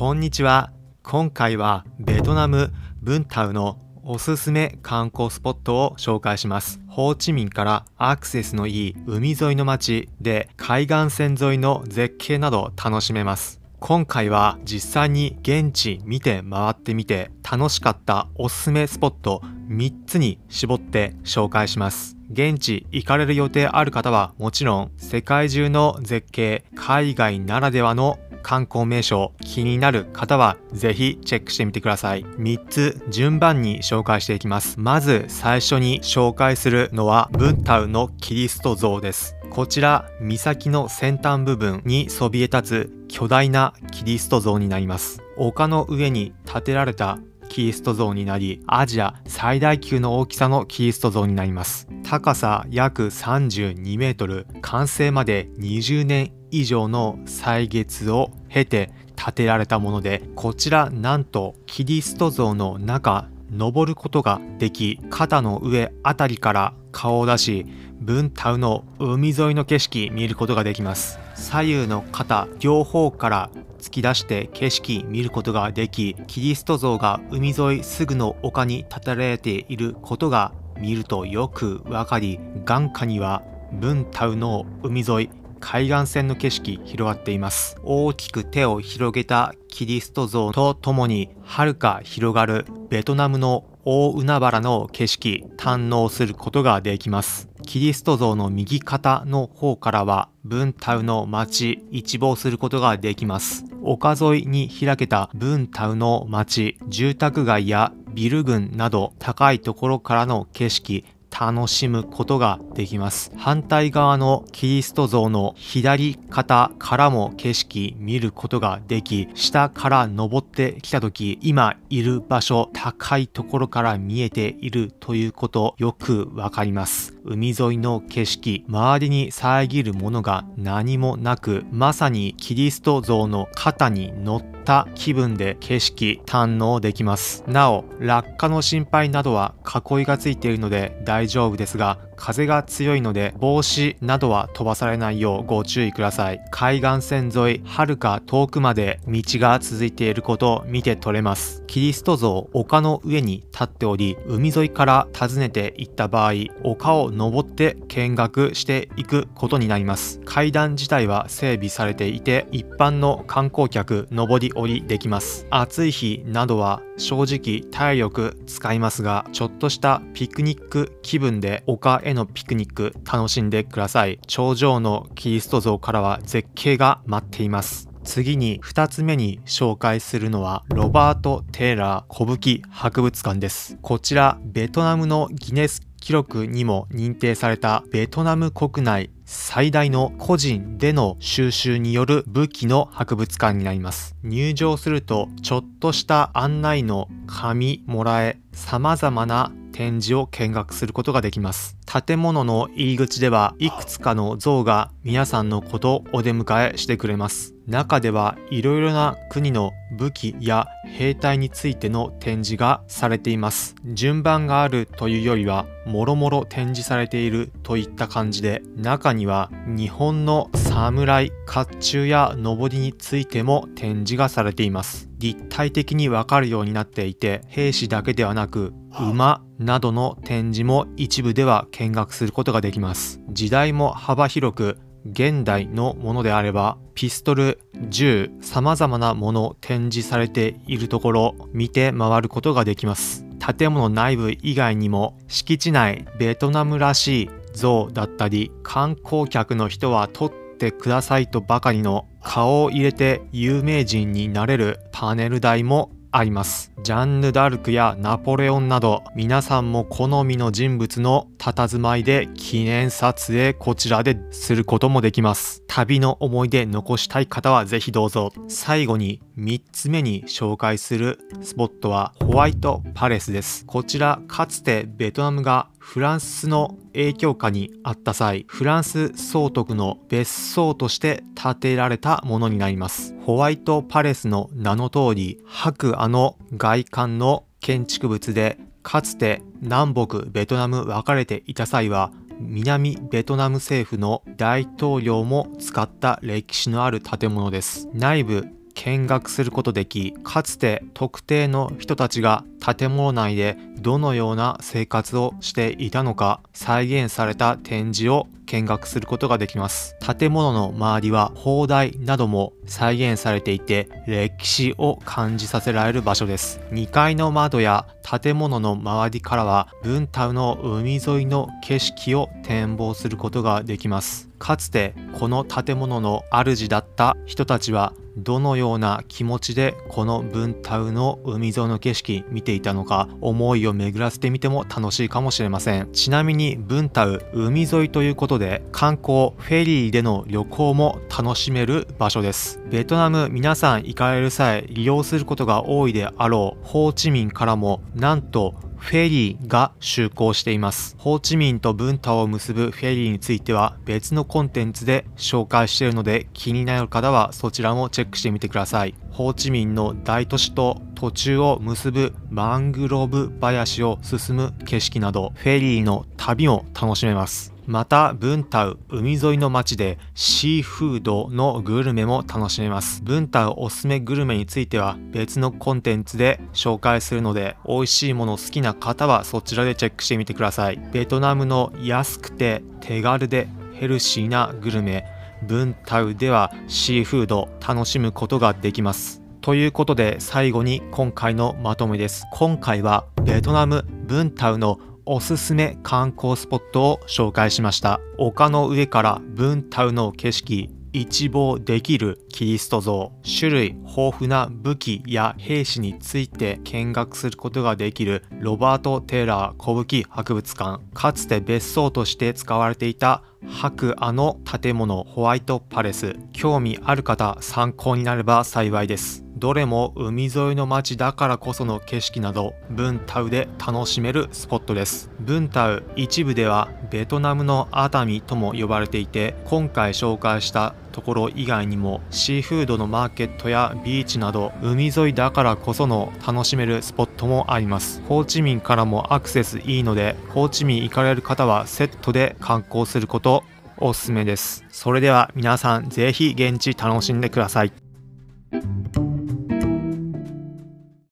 こんにちは。今回はベトナム・ブンタウのおすすめ観光スポットを紹介します。ホーチミンからアクセスのいい海沿いの街で海岸線沿いの絶景など楽しめます。今回は実際に現地見て回ってみて楽しかったおすすめスポット3つに絞って紹介します。現地行かれる予定ある方はもちろん世界中の絶景、海外ならではの観光名所気になる方はぜひチェックしてみてください。3つ順番に紹介していきます。まず最初に紹介するのはブンタウのキリスト像です。こちら岬の先端部分にそびえ立つ巨大なキリスト像になります。丘の上に建てられたキリスト像になり、アジア最大級の大きさのキリスト像になります。高さ約32メートル、完成まで20年以上の歳月を経て建てられたものでこちらなんとキリスト像の中登ることができ肩の上あたりから顔を出しブンタウの海沿いの景色見ることができます。左右の肩両方から突き出して景色見ることができキリスト像が海沿いす。ぐの丘に建てられていることが見るとよくわかり眼下にはブンタウの海沿い海岸線の景色広がっています。大きく手を広げたキリスト像とともに遥か広がるベトナムの大海原の景色堪能することができます。キリスト像の右肩の方からはブンタウの街一望することができます。丘沿いに開けたブンタウの街住宅街やビル群など高いところからの景色。楽しむことができます。反対側のキリスト像の左肩からも景色見ることができ、下から登ってきた時、今いる場所、高いところから見えているということよくわかります。海沿いの景色、周りに遮るものが何もなく、まさにキリスト像の肩に乗ってた気分で景色堪能できます。なお、落下の心配などは囲いがついているので大丈夫ですが、風が強いので帽子などは飛ばされないようご注意ください。海岸線沿い、はるか遠くまで道が続いていることを見て取れます。キリスト像、丘の上に立っており、海沿いから訪ねていった場合、丘を登って見学していくことになります。階段自体は整備されていて、一般の観光客、登り降りできます。暑い日などは正直体力使いますが、ちょっとしたピクニック気分で丘へのピクニック楽しんでください。頂上のキリスト像からは絶景が待っています。次に2つ目に紹介するのはロバート・テイラー古武器博物館です。こちらベトナムのギネス記録にも認定されたベトナム国内最大の個人での収集による武器の博物館になります。入場するとちょっとした案内の紙もらえ様々な展示を見学することができます。建物の入り口ではいくつかの像が皆さんのことをお出迎えしてくれます。中ではいろいろな国の武器や兵隊についての展示がされています。順番があるというよりは、もろもろ展示されているといった感じで、中には日本の侍、甲冑や上りについても展示がされています。立体的にわかるようになっていて、兵士だけではなく、馬などの展示も一部では見学することができます。時代も幅広く、現代のものであればピストル、銃、様々なもの展示されているところ見て回ることができます。建物内部以外にも敷地内ベトナムらしい像だったり観光客の人は撮ってくださいとばかりの顔を入れて有名人になれるパネル台もあります。ジャンヌ・ダルクやナポレオンなど皆さんも好みの人物の佇まいで記念撮影こちらですることもできます。旅の思い出残したい方はぜひどうぞ。最後に3つ目に紹介するスポットはホワイトパレスです。こちらかつてベトナムがフランスの影響下にあった際、フランス総督の別荘として建てられたものになります。ホワイトパレスの名の通り、白亜の外観の建築物で、かつて南北ベトナム分かれていた際は、南ベトナム政府の大統領も使った歴史のある建物です。内部見学することできかつて特定の人たちが建物内でどのような生活をしていたのか再現された展示を見学することができます。建物の周りは砲台なども再現されていて歴史を感じさせられる場所です。2階の窓や建物の周りからはブンタの海沿いの景色を展望することができます。かつてこの建物の主だった人たちはどのような気持ちでこのブンタウの海沿いの景色見ていたのか思いを巡らせてみても楽しいかもしれません。ちなみにブンタウ海沿いということで観光フェリーでの旅行も楽しめる場所です。ベトナム皆さん行かれる際利用することが多いであろうホーチミンからもなんとフェリーが就航しています。ホーチミンと文太を結ぶフェリーについては別のコンテンツで紹介しているので気になる方はそちらもチェックしてみてください。ホーチミンの大都市と途中を結ぶマングローブ林を進む景色などフェリーの旅を楽しめます。またブンタウ海沿いの街でシーフードのグルメも楽しめます。ブンタウおすすめグルメについては別のコンテンツで紹介するので美味しいもの好きな方はそちらでチェックしてみてください。ベトナムの安くて手軽でヘルシーなグルメブンタウではシーフード楽しむことができます。ということで最後に今回のまとめです。今回はベトナムブンタウのおすすめ観光スポットを紹介しました。丘の上からブンタウの景色。一望できるキリスト像。種類豊富な武器や兵士について見学することができる。ロバート・テーラー古武器博物館。かつて別荘として使われていた白亜の建物ホワイトパレス。興味ある方参考になれば幸いです。どれも海沿いの街だからこその景色などブンタウで楽しめるスポットです。ブンタウ一部ではベトナムの熱海とも呼ばれていて今回紹介したところ以外にもシーフードのマーケットやビーチなど海沿いだからこその楽しめるスポットもあります。ホーチミンからもアクセスいいのでホーチミン行かれる方はセットで観光することおすすめです。それでは皆さんぜひ現地楽しんでください。